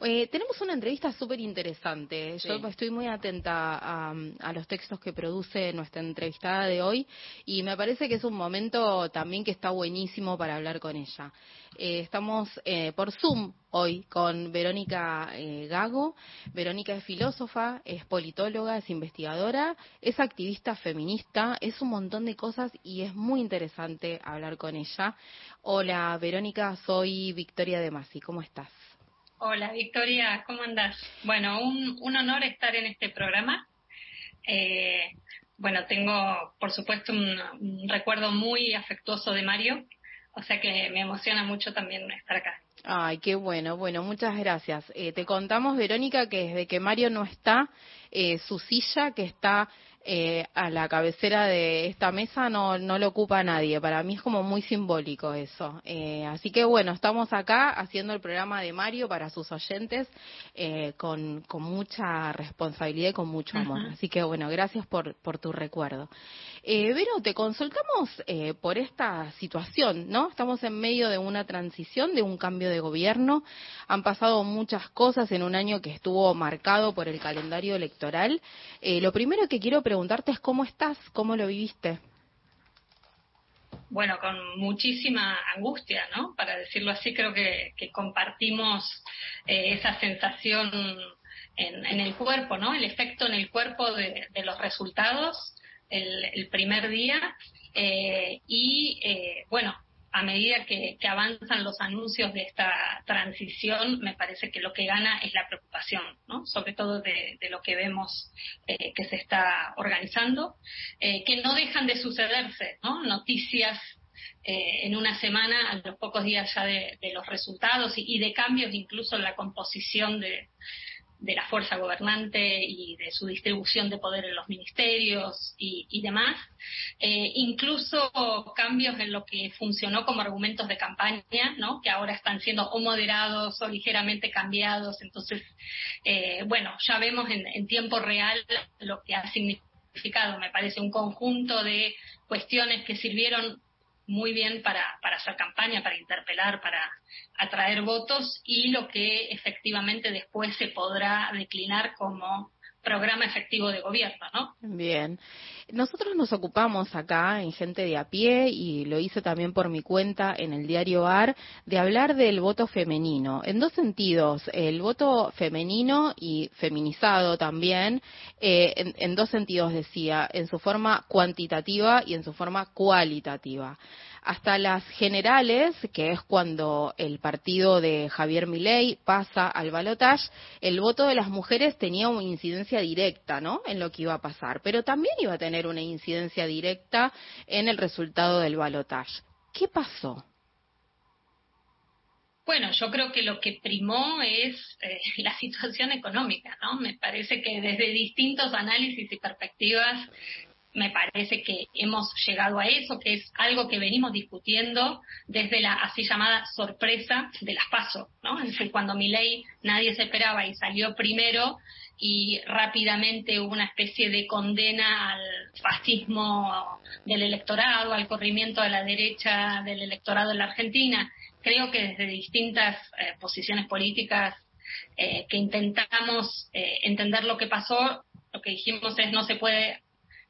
Eh, tenemos una entrevista súper interesante. Yo estoy muy atenta a, los textos que produce nuestra entrevistada de hoy y me parece que es un momento también que está buenísimo para hablar con ella. Eh, estamos eh, por Zoom hoy con Verónica Gago. Verónica es filósofa, es politóloga, es investigadora, es activista feminista, es un montón de cosas y es muy interesante hablar con ella. Hola Verónica, soy Victoria de Masi. ¿Cómo estás? Hola Victoria, ¿cómo andas? Bueno, un, honor estar en este programa. Eh, bueno, tengo por supuesto un, recuerdo muy afectuoso de Mario, o sea que me emociona mucho también estar acá. Ay, qué bueno, bueno, muchas gracias. Eh, te contamos, Verónica, que desde que Mario no está, eh, su silla, que está eh, a la cabecera de esta mesa no, no lo ocupa nadie. Para mí es como muy simbólico eso. Eh, así que bueno, estamos acá haciendo el programa de Mario para sus oyentes eh, con, con mucha responsabilidad y con mucho amor. Así que bueno, gracias por, por tu recuerdo. Eh, Vero, te consultamos eh, por esta situación, ¿no? Estamos en medio de una transición, de un cambio de gobierno. Han pasado muchas cosas en un año que estuvo marcado por el calendario electoral. Eh, lo primero que quiero preguntarte es cómo estás, cómo lo viviste. Bueno, con muchísima angustia, ¿no? Para decirlo así, creo que, compartimos eh, esa sensación en, el cuerpo, ¿no? El efecto en el cuerpo de los resultados el, primer día eh, y, eh, bueno, a medida que, avanzan los anuncios de esta transición, me parece que lo que gana es la preocupación, ¿no? sobre todo de, lo que vemos eh, que se está organizando, que no dejan de sucederse, ¿no? noticias en una semana, a los pocos días ya de, los resultados y, de cambios incluso en la composición de, de la fuerza gobernante y de su distribución de poder en los ministerios y, demás, eh, incluso cambios en lo que funcionó como argumentos de campaña, ¿no? que ahora están siendo o moderados o ligeramente cambiados. Entonces, eh, bueno, ya vemos en, en tiempo real lo que ha significado, me parece, un conjunto de cuestiones que sirvieron muy bien para, para hacer campaña, para interpelar, para atraer votos y lo que efectivamente después se podrá declinar como programa efectivo de gobierno, ¿no? Bien. Nosotros nos ocupamos acá en Gente de a pie y lo hice también por mi cuenta en el diario AR de hablar del voto femenino. En dos sentidos, el voto femenino y feminizado también, eh, en, dos sentidos decía, en su forma cuantitativa y en su forma cualitativa hasta las generales, que es cuando el partido de Javier Milei pasa al balotaje, el voto de las mujeres tenía una incidencia directa, ¿no? En lo que iba a pasar, pero también iba a tener una incidencia directa en el resultado del balotaje. ¿Qué pasó? Bueno, yo creo que lo que primó es eh, la situación económica, ¿no? Me parece que desde distintos análisis y perspectivas me parece que hemos llegado a eso, que es algo que venimos discutiendo desde la así llamada sorpresa de las PASO, ¿no? Es decir, cuando mi ley nadie se esperaba y salió primero y rápidamente hubo una especie de condena al fascismo del electorado, al corrimiento a la derecha del electorado en la Argentina. Creo que desde distintas eh, posiciones políticas eh, que intentamos eh, entender lo que pasó, lo que dijimos es no se puede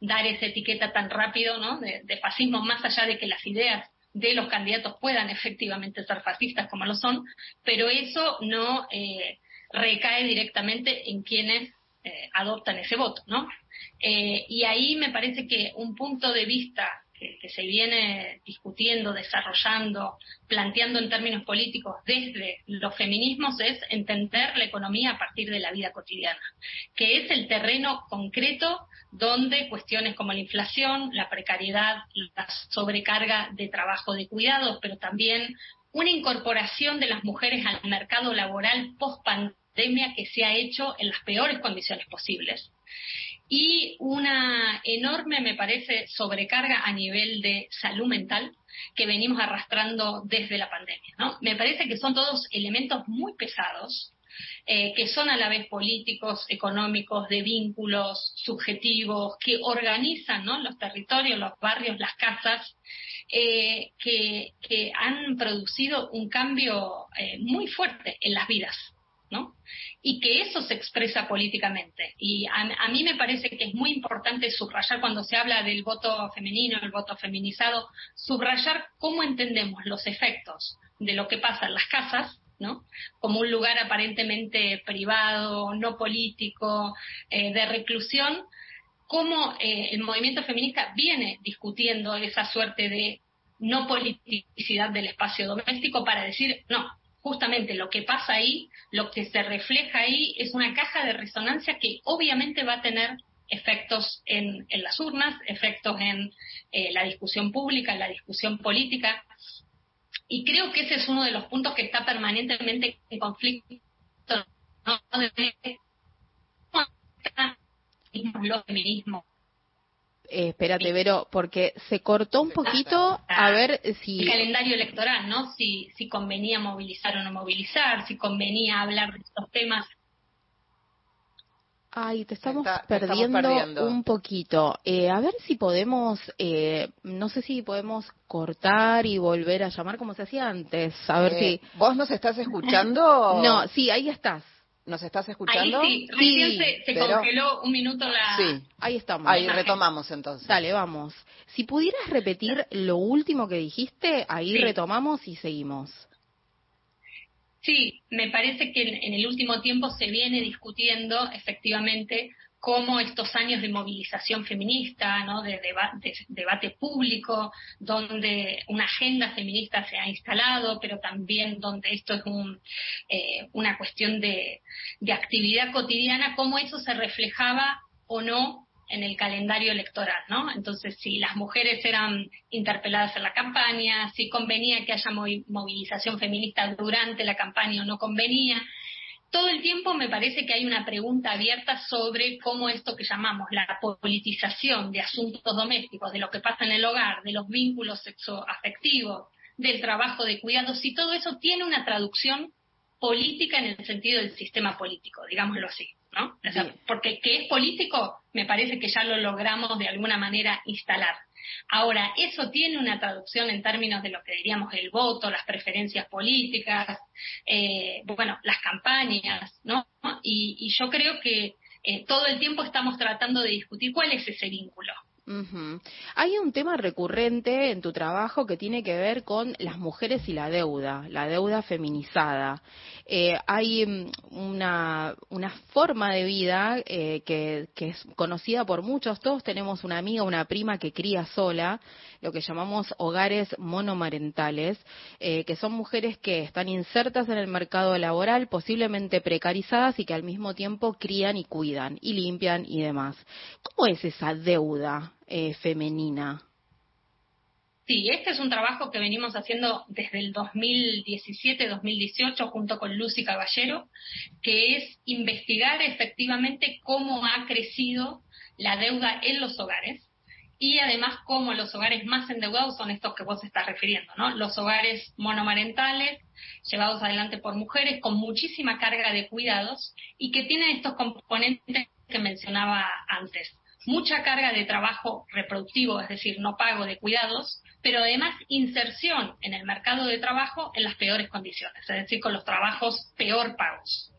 dar esa etiqueta tan rápido ¿no? de, fascismo, más allá de que las ideas de los candidatos puedan efectivamente ser fascistas como lo son, pero eso no eh, recae directamente en quienes eh, adoptan ese voto, ¿no? Eh, y ahí me parece que un punto de vista que, se viene discutiendo, desarrollando, planteando en términos políticos desde los feminismos es entender la economía a partir de la vida cotidiana, que es el terreno concreto donde cuestiones como la inflación, la precariedad, la sobrecarga de trabajo de cuidados, pero también una incorporación de las mujeres al mercado laboral post pandemia que se ha hecho en las peores condiciones posibles y una enorme, me parece, sobrecarga a nivel de salud mental que venimos arrastrando desde la pandemia. Me parece que son todos elementos muy pesados eh, que son a la vez políticos, económicos, de vínculos subjetivos, que organizan los territorios, los barrios, las casas, eh, que, han producido un cambio eh, muy fuerte en las vidas. ¿no? Y que eso se expresa políticamente. Y a, mí me parece que es muy importante subrayar cuando se habla del voto femenino, el voto feminizado, subrayar cómo entendemos los efectos de lo que pasa en las casas como un lugar aparentemente privado, no político, eh, de reclusión, cómo eh, el movimiento feminista viene discutiendo esa suerte de no politicidad del espacio doméstico para decir, no, justamente lo que pasa ahí, lo que se refleja ahí, es una caja de resonancia que obviamente va a tener efectos en, las urnas, efectos en eh, la discusión pública, en la discusión política, y creo que ese es uno de los puntos que está permanentemente en conflicto. ¿no? los feminismos. Eh, espérate, Vero, porque se cortó un poquito a ver si... El calendario electoral, ¿no? Si, si convenía movilizar o no movilizar, si convenía hablar de estos temas Ay, te estamos, perdiendo, un poquito. Eh, a ver si podemos, eh, no sé si podemos cortar y volver a llamar como se hacía antes. A ver eh, si. ¿Vos nos estás escuchando? no, sí, ahí estás. ¿Nos estás escuchando? Ahí sí, se, congeló un minuto la... Sí, ahí estamos. Ahí retomamos entonces. Dale, vamos. Si pudieras repetir lo último que dijiste, ahí retomamos y seguimos. Sí, me parece que en, el último tiempo se viene discutiendo efectivamente cómo estos años de movilización feminista, ¿no? de, debate público, donde una agenda feminista se ha instalado, pero también donde esto es un, eh, una cuestión de, de actividad cotidiana, cómo eso se reflejaba o no en el calendario electoral, ¿no? Entonces, si las mujeres eran interpeladas en la campaña, si convenía que haya movilización feminista durante la campaña o no convenía. Todo el tiempo me parece que hay una pregunta abierta sobre cómo esto que llamamos la politización de asuntos domésticos, de lo que pasa en el hogar, de los vínculos sexoafectivos, del trabajo de cuidados, si todo eso tiene una traducción política en el sentido del sistema político, digámoslo así. ¿No? porque que es político, me parece que ya lo logramos de alguna manera instalar. Ahora, eso tiene una traducción en términos de lo que diríamos el voto, las preferencias políticas, eh, bueno, las campañas, ¿no? Y, yo creo que eh, todo el tiempo estamos tratando de discutir cuál es ese vínculo. Hay un tema recurrente en tu trabajo que tiene que ver con las mujeres y la deuda, la deuda feminizada. Eh, hay mm, una, forma de vida eh, que, que, es conocida por muchos. Todos tenemos una amiga, una prima que cría sola, lo que llamamos hogares monomarentales, eh, que son mujeres que están insertas en el mercado laboral, posiblemente precarizadas y que al mismo tiempo crían y cuidan y limpian y demás. ¿Cómo es esa deuda femenina? Sí, este es un trabajo que venimos haciendo desde el 2017-2018 junto con Lucy Caballero, que es investigar efectivamente cómo ha crecido la deuda en los hogares y además cómo los hogares más endeudados son estos que vos estás refiriendo, ¿no? Los hogares monomarentales llevados adelante por mujeres con muchísima carga de cuidados y que tienen estos componentes que mencionaba antes mucha carga de trabajo reproductivo, es decir, no pago de cuidados, pero además inserción en el mercado de trabajo en las peores condiciones, es decir, con los trabajos peor pagos.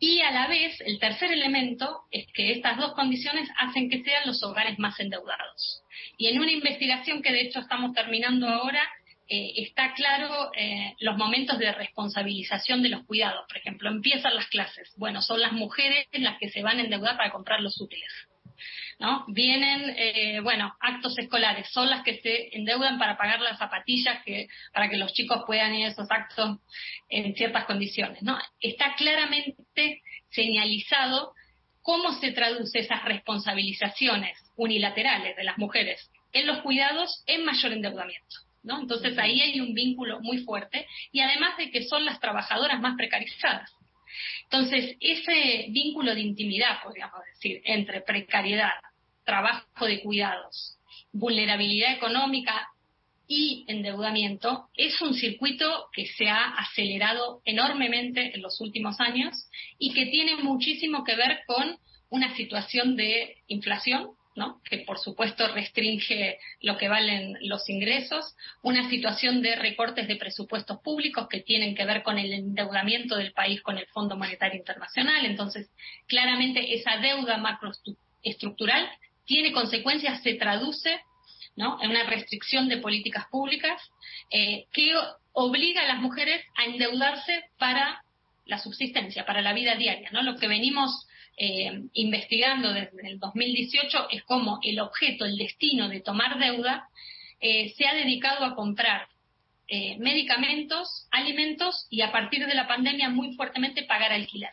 Y a la vez, el tercer elemento es que estas dos condiciones hacen que sean los hogares más endeudados. Y en una investigación que de hecho estamos terminando ahora, eh, está claro eh, los momentos de responsabilización de los cuidados. Por ejemplo, empiezan las clases. Bueno, son las mujeres las que se van a endeudar para comprar los útiles. ¿No? Vienen, eh, bueno, actos escolares, son las que se endeudan para pagar las zapatillas que, para que los chicos puedan ir a esos actos en ciertas condiciones, ¿no? Está claramente señalizado cómo se traduce esas responsabilizaciones unilaterales de las mujeres en los cuidados en mayor endeudamiento. ¿no? Entonces ahí hay un vínculo muy fuerte y además de que son las trabajadoras más precarizadas. Entonces, ese vínculo de intimidad, podríamos decir, entre precariedad, trabajo de cuidados, vulnerabilidad económica y endeudamiento es un circuito que se ha acelerado enormemente en los últimos años y que tiene muchísimo que ver con una situación de inflación, ¿no? que por supuesto restringe lo que valen los ingresos, una situación de recortes de presupuestos públicos que tienen que ver con el endeudamiento del país con el Fondo Monetario Internacional. Entonces, claramente esa deuda macroestructural tiene consecuencias, se traduce en una restricción de políticas públicas eh, que obliga a las mujeres a endeudarse para la subsistencia, para la vida diaria. ¿no? Lo que venimos eh, investigando desde el 2018 es cómo el objeto, el destino de tomar deuda eh, se ha dedicado a comprar medicamentos, alimentos y a partir de la pandemia muy fuertemente pagar alquiler.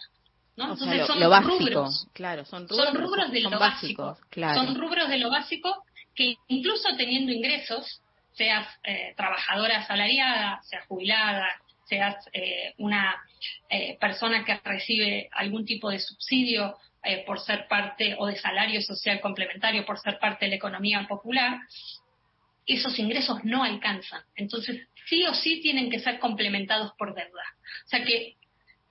¿no? Entonces son rubros, claro, son rubros, de lo básico, son rubros de lo básico que incluso teniendo ingresos, seas eh, trabajadora asalariada, seas jubilada, seas eh, una eh, persona que recibe algún tipo de subsidio por ser parte o de salario social complementario por ser parte de la economía popular, esos ingresos no alcanzan. Entonces, sí o sí tienen que ser complementados por deuda. O sea que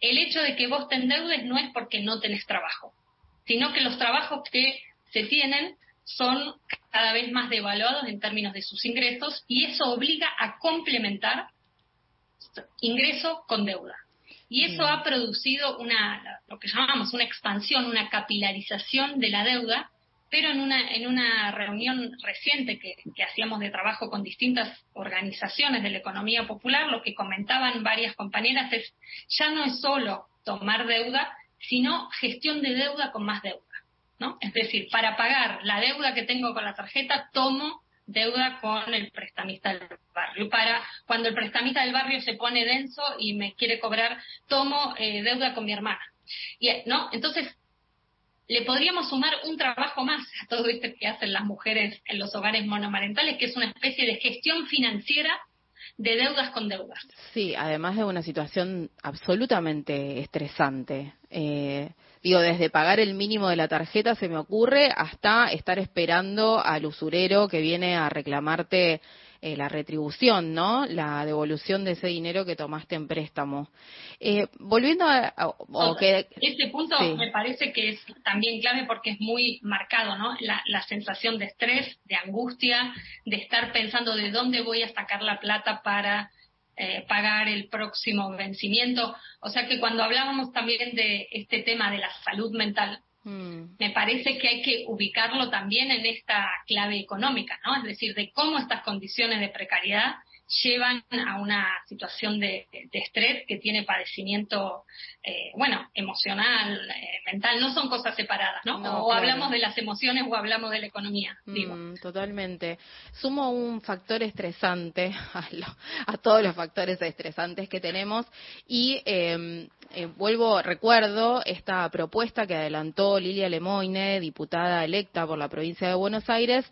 el hecho de que vos te endeudes no es porque no tenés trabajo, sino que los trabajos que se tienen son cada vez más devaluados en términos de sus ingresos y eso obliga a complementar ingreso con deuda. Y eso ha producido una, lo que llamamos una expansión, una capilarización de la deuda, pero en una, en una reunión reciente que, que hacíamos de trabajo con distintas organizaciones de la economía popular, lo que comentaban varias compañeras es, ya no es solo tomar deuda, sino gestión de deuda con más deuda. Es decir, para pagar la deuda que tengo con la tarjeta, tomo deuda con el prestamista del barrio. Para cuando el prestamista del barrio se pone denso y me quiere cobrar, tomo eh, deuda con mi hermana. Y, ¿no? Entonces, le podríamos sumar un trabajo más a todo esto que hacen las mujeres en los hogares monomarentales, que es una especie de gestión financiera de deudas con deudas. Sí, además de una situación absolutamente estresante. Eh, Digo, desde pagar el mínimo de la tarjeta se me ocurre hasta estar esperando al usurero que viene a reclamarte eh, la retribución, ¿no? La devolución de ese dinero que tomaste en préstamo. Eh, volviendo a, ese punto me parece que es también clave porque es muy marcado, ¿no? La, la sensación de estrés, de angustia, de estar pensando de dónde voy a sacar la plata para eh, pagar el próximo vencimiento. O sea que cuando hablábamos también de este tema de la salud mental, mm. me parece que hay que ubicarlo también en esta clave económica, ¿no? Es decir, de cómo estas condiciones de precariedad llevan a una situación de, estrés que tiene padecimiento, eh, bueno, emocional, eh, mental, no son cosas separadas, ¿no? o hablamos de las emociones o hablamos de la economía, digo. Mm, totalmente. Sumo un factor estresante a, todos los factores estresantes que tenemos y em, eh, vuelvo, recuerdo esta propuesta que adelantó Lilia Lemoine, diputada electa por la provincia de Buenos Aires,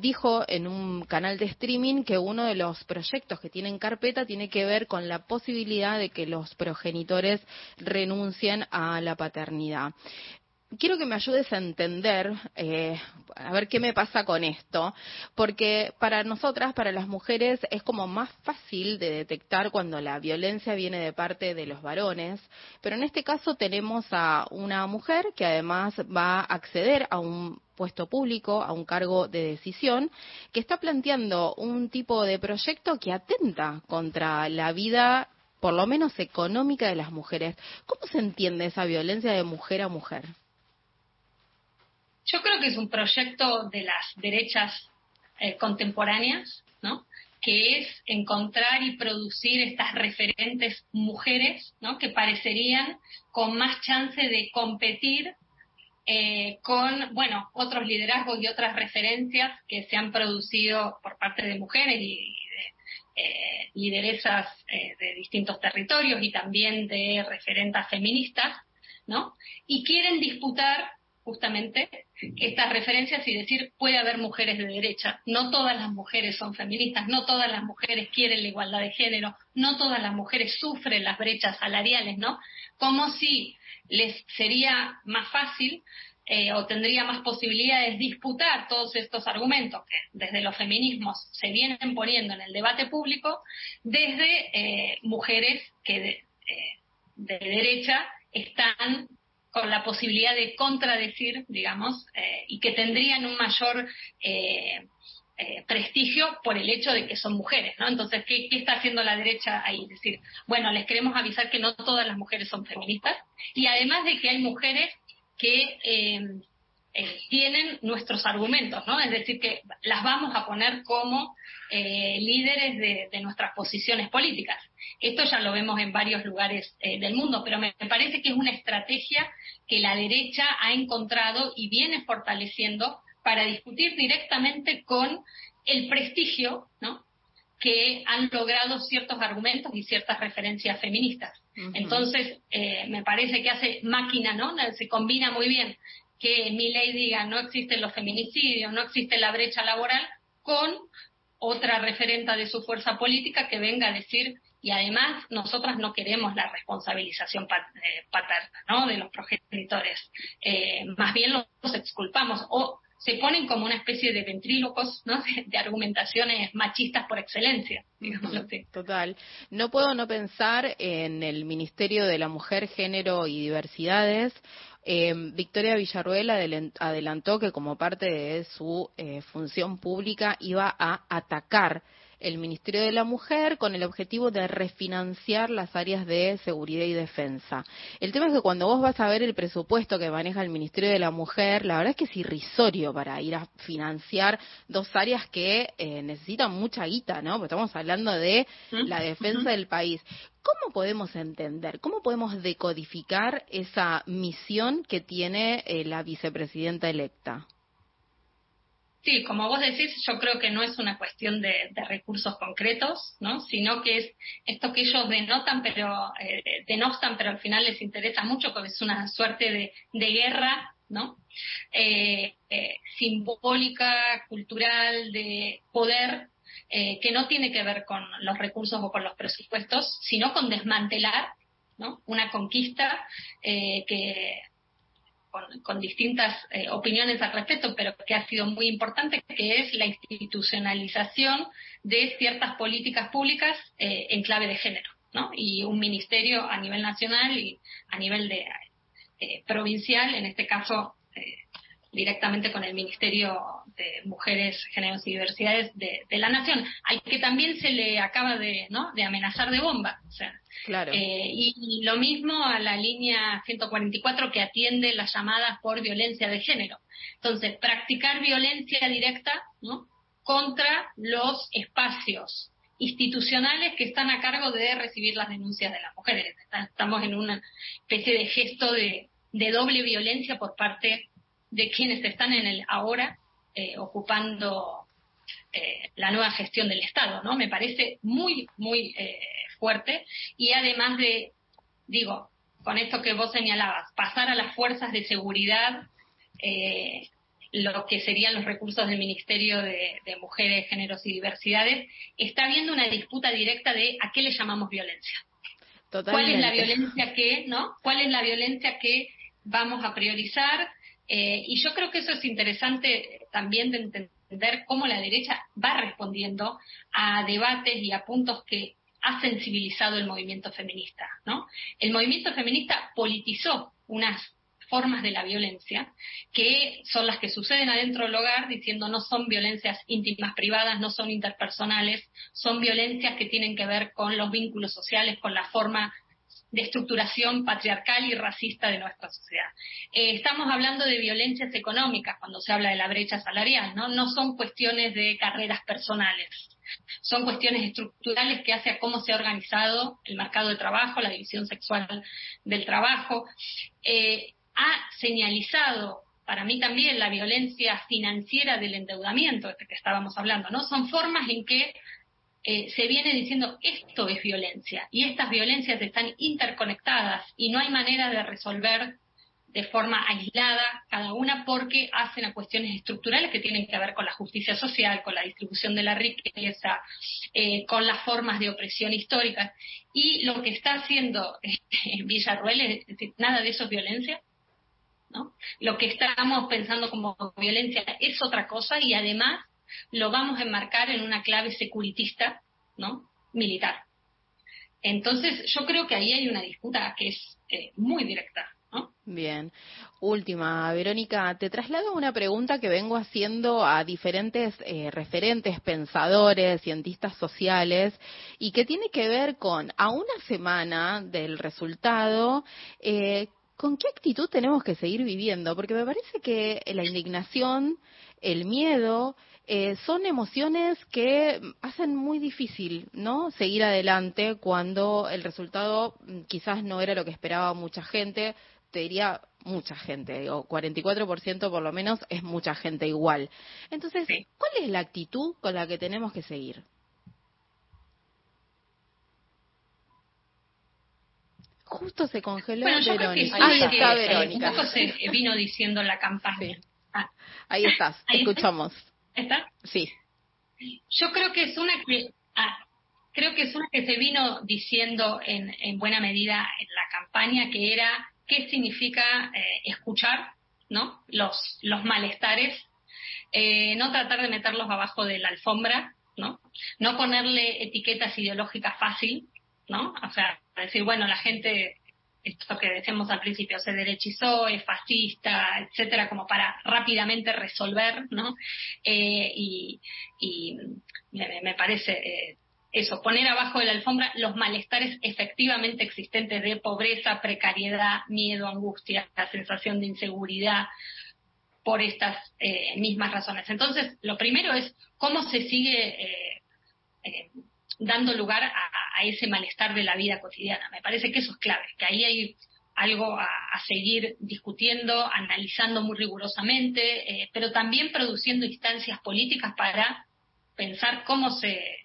dijo en un canal de streaming que uno de los proyectos que tienen carpeta tiene que ver con la posibilidad de que los progenitores renuncien a la paternidad quiero que me ayudes a entender, eh, a ver qué me pasa con esto, porque para nosotras, para las mujeres, es como más fácil de detectar cuando la violencia viene de parte de los varones, pero en este caso tenemos a una mujer que además va a acceder a un puesto público, a un cargo de decisión, que está planteando un tipo de proyecto que atenta contra la vida por lo menos económica de las mujeres. ¿Cómo se entiende esa violencia de mujer a mujer? Yo creo que es un proyecto de las derechas eh, contemporáneas, ¿no? que es encontrar y producir estas referentes mujeres, ¿no? que parecerían con más chance de competir eh, con, bueno, otros liderazgos y otras referencias que se han producido por parte de mujeres y de eh, lideresas eh, de distintos territorios y también de referentes feministas, ¿no? Y quieren disputar justamente estas referencias y decir puede haber mujeres de derecha. No todas las mujeres son feministas, no todas las mujeres quieren la igualdad de género, no todas las mujeres sufren las brechas salariales, ¿no? Como si les sería más fácil eh, o tendría más posibilidades disputar todos estos argumentos que desde los feminismos se vienen poniendo en el debate público desde eh, mujeres que de, eh, de derecha están con la posibilidad de contradecir, digamos, eh, y que tendrían un mayor eh, eh, prestigio por el hecho de que son mujeres, ¿no? Entonces, ¿qué, ¿qué, está haciendo la derecha ahí? Es decir, bueno, les queremos avisar que no todas las mujeres son feministas y además de que hay mujeres que eh, tienen nuestros argumentos, ¿no? Es decir, que las vamos a poner como líderes de, de, nuestras posiciones políticas. Esto ya lo vemos en varios lugares eh, del mundo, pero me, parece que es una estrategia que la derecha ha encontrado y viene fortaleciendo para discutir directamente con el prestigio, ¿no? que han logrado ciertos argumentos y ciertas referencias feministas. Uh -huh. Entonces, eh, me parece que hace máquina, ¿no? Se combina muy bien que mi ley diga no existen los feminicidios, no existe la brecha laboral, con otra referenta de su fuerza política que venga a decir, y además nosotras no queremos la responsabilización paterna ¿no? de los progenitores, eh, más bien los exculpamos o se ponen como una especie de ventrílocos ¿no? de, de argumentaciones machistas por excelencia. Así. Total. No puedo no pensar en el Ministerio de la Mujer, Género y Diversidades eh, Victoria Villarruel adelantó que como parte de su eh, función pública iba a atacar el Ministerio de la Mujer con el objetivo de refinanciar las áreas de seguridad y defensa. El tema es que cuando vos vas a ver el presupuesto que maneja el Ministerio de la Mujer, la verdad es que es irrisorio para ir a financiar dos áreas que eh, necesitan mucha guita, ¿no? Porque estamos hablando de la defensa del país. ¿Cómo podemos entender, cómo podemos decodificar esa misión que tiene eh, la vicepresidenta electa? Sí, como vos decís, yo creo que no es una cuestión de, recursos concretos, ¿no? Sino que es esto que ellos denotan, pero eh, denostan, pero al final les interesa mucho, porque es una suerte de, de guerra, ¿no? Eh, eh, simbólica, cultural, de poder, eh, que no tiene que ver con los recursos o con los presupuestos, sino con desmantelar, ¿no? Una conquista eh, que con, con distintas eh, opiniones al respecto, pero que ha sido muy importante, que es la institucionalización de ciertas políticas públicas eh, en clave de género, ¿no? Y un ministerio a nivel nacional y a nivel de eh, provincial, en este caso directamente con el Ministerio de Mujeres, Géneros y Diversidades de, de, la Nación, al que también se le acaba de, ¿no? de amenazar de bomba. O sea, claro. eh, y, y, lo mismo a la línea 144 que atiende las llamadas por violencia de género. Entonces, practicar violencia directa ¿no? contra los espacios institucionales que están a cargo de recibir las denuncias de las mujeres. Estamos en una especie de gesto de, de doble violencia por parte de quienes están en el ahora eh, ocupando eh, la nueva gestión del Estado, ¿no? Me parece muy, muy eh, fuerte y además de, digo, con esto que vos señalabas, pasar a las fuerzas de seguridad eh, lo que serían los recursos del Ministerio de, de, Mujeres, Géneros y Diversidades, está habiendo una disputa directa de a qué le llamamos violencia. Totalmente. ¿Cuál es la violencia que, no? ¿Cuál es la violencia que vamos a priorizar? Eh, y yo creo que eso es interesante también de entender cómo la derecha va respondiendo a debates y a puntos que ha sensibilizado el movimiento feminista, ¿no? El movimiento feminista politizó unas formas de la violencia que son las que suceden adentro del hogar, diciendo no son violencias íntimas privadas, no son interpersonales, son violencias que tienen que ver con los vínculos sociales, con la forma de estructuración patriarcal y racista de nuestra sociedad. Eh, estamos hablando de violencias económicas cuando se habla de la brecha salarial, ¿no? No son cuestiones de carreras personales, son cuestiones estructurales que hace a cómo se ha organizado el mercado de trabajo, la división sexual del trabajo. Eh, ha señalizado para mí también la violencia financiera del endeudamiento, de que estábamos hablando, ¿no? Son formas en que eh, se viene diciendo esto es violencia y estas violencias están interconectadas y no hay manera de resolver de forma aislada cada una porque hacen a cuestiones estructurales que tienen que ver con la justicia social, con la distribución de la riqueza, eh, con las formas de opresión históricas. Y lo que está haciendo eh, Villarruel es nada de eso es violencia. ¿no? Lo que estamos pensando como violencia es otra cosa y además lo vamos a enmarcar en una clave securitista, ¿no? militar. Entonces, yo creo que ahí hay una disputa que es eh, muy directa. Bien. Última, Verónica, te traslado una pregunta que vengo haciendo a diferentes eh, referentes, pensadores, cientistas sociales, y que tiene que ver con, a una semana del resultado, eh, ¿con qué actitud tenemos que seguir viviendo? Porque me parece que la indignación, el miedo, eh, son emociones que hacen muy difícil, ¿no? Seguir adelante cuando el resultado mm, quizás no era lo que esperaba mucha gente, te diría mucha gente, o 44% por lo menos es mucha gente igual. Entonces, ¿cuál es la actitud con la que tenemos que seguir? Justo se congeló Verónica. Ahí está Verónica. Un poco se vino diciendo la campaña. Ah. Ahí estás, escuchamos. ¿Está? Sí. Yo creo que es una que ah, creo que es una que se vino diciendo en, en buena medida en la campaña que era qué significa eh, escuchar, ¿no? Los los malestares, eh, no tratar de meterlos abajo de la alfombra, ¿no? No ponerle etiquetas ideológicas fácil, ¿no? O sea, decir, bueno, la gente esto que decíamos al principio, se derechizó, es fascista, etcétera, como para rápidamente resolver, ¿no? Eh, y, me, parece eh, eso, poner abajo de la alfombra los malestares efectivamente existentes de pobreza, precariedad, miedo, angustia, la sensación de inseguridad por estas eh, mismas razones. Entonces, lo primero es cómo se sigue dando lugar a, ese malestar de la vida cotidiana. Me parece que eso es clave, que ahí hay algo a, seguir discutiendo, analizando muy rigurosamente, eh, pero también produciendo instancias políticas para pensar cómo se,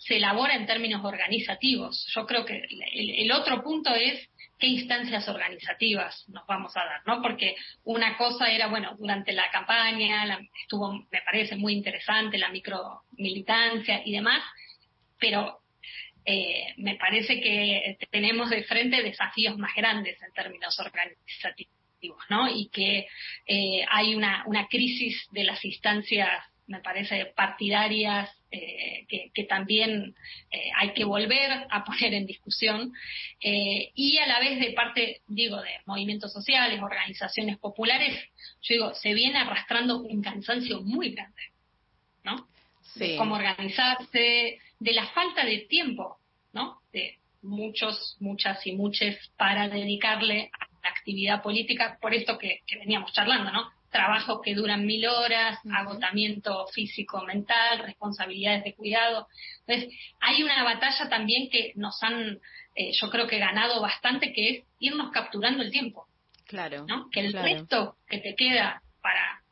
se elabora en términos organizativos. Yo creo que el, otro punto es qué instancias organizativas nos vamos a dar, ¿no? Porque una cosa era, bueno, durante la campaña estuvo, me parece muy interesante la micromilitancia y demás, pero eh, me parece que tenemos de frente desafíos más grandes en términos organizativos, ¿no? Y que eh, hay una, una crisis de las instancias, me parece, partidarias eh, que, también hay que volver a poner en discusión y a la vez de parte, digo, de movimientos sociales, organizaciones populares, yo digo, se viene arrastrando un cansancio muy grande, ¿no? Sí. cómo organizarse, de la falta de tiempo, ¿no? De muchos, muchas y muchas para dedicarle a la actividad política, por esto que, veníamos charlando, ¿no? Trabajos que duran mil horas, agotamiento físico, mental, responsabilidades de cuidado. Entonces, hay una batalla también que nos han, eh, yo creo que ganado bastante, que es irnos capturando el tiempo. Claro. ¿no? Que el resto que te queda para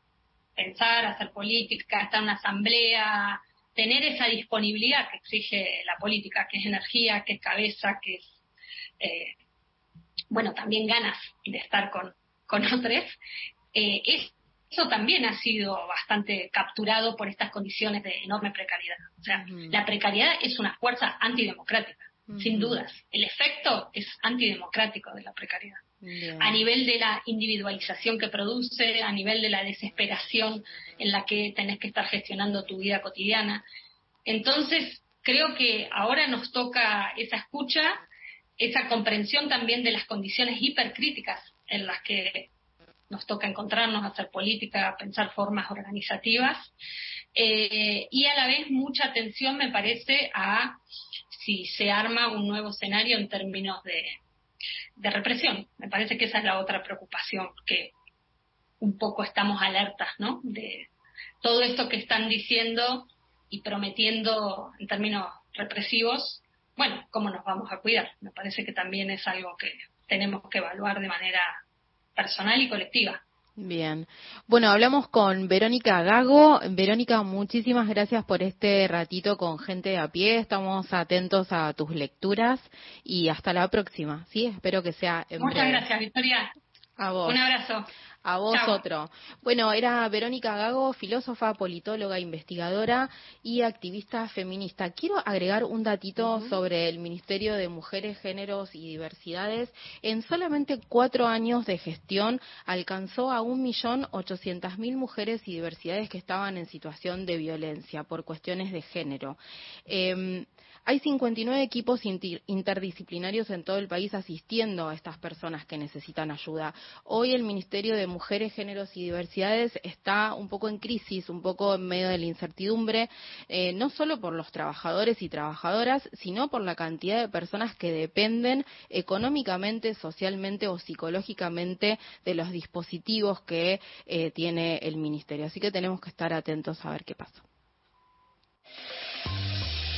pensar, hacer política, estar en una asamblea, tener esa disponibilidad que exige la política, que es energía, que es cabeza, que es, eh, bueno, también ganas de estar con, con otros, eh, eso también ha sido bastante capturado por estas condiciones de enorme precariedad. O sea, la precariedad es una fuerza antidemocrática, sin dudas. El efecto es antidemocrático de la precariedad a nivel de la individualización que produce, a nivel de la desesperación en la que tenés que estar gestionando tu vida cotidiana. Entonces, creo que ahora nos toca esa escucha, esa comprensión también de las condiciones hipercríticas en las que nos toca encontrarnos, hacer política, pensar formas organizativas, eh, y a la vez mucha atención me parece a si se arma un nuevo escenario en términos de, de represión. Me parece que esa es la otra preocupación, que un poco estamos alertas, ¿no? De todo esto que están diciendo y prometiendo en términos represivos, bueno, ¿cómo nos vamos a cuidar? Me parece que también es algo que tenemos que evaluar de manera personal y colectiva. Bien. Bueno, hablamos con Verónica Gago. Verónica, muchísimas gracias por este ratito con gente a pie. Estamos atentos a tus lecturas y hasta la próxima. Sí, espero que sea Muchas gracias, Victoria. A vos. Un abrazo. A vos otro. Bueno, era Verónica Gago, filósofa, politóloga, investigadora y activista feminista. Quiero agregar un datito sobre el Ministerio de Mujeres, Géneros y Diversidades. En solamente cuatro años de gestión alcanzó a un millón ochocientas mil mujeres y diversidades que estaban en situación de violencia por cuestiones de género. Eh, hay 59 equipos interdisciplinarios en todo el país asistiendo a estas personas que necesitan ayuda. Hoy el Ministerio de Mujeres, Géneros y Diversidades está un poco en crisis, un poco en medio de la incertidumbre, eh, no solo por los trabajadores y trabajadoras, sino por la cantidad de personas que dependen económicamente, socialmente o psicológicamente de los dispositivos que eh, tiene el Ministerio. Así que tenemos que estar atentos a ver qué pasa.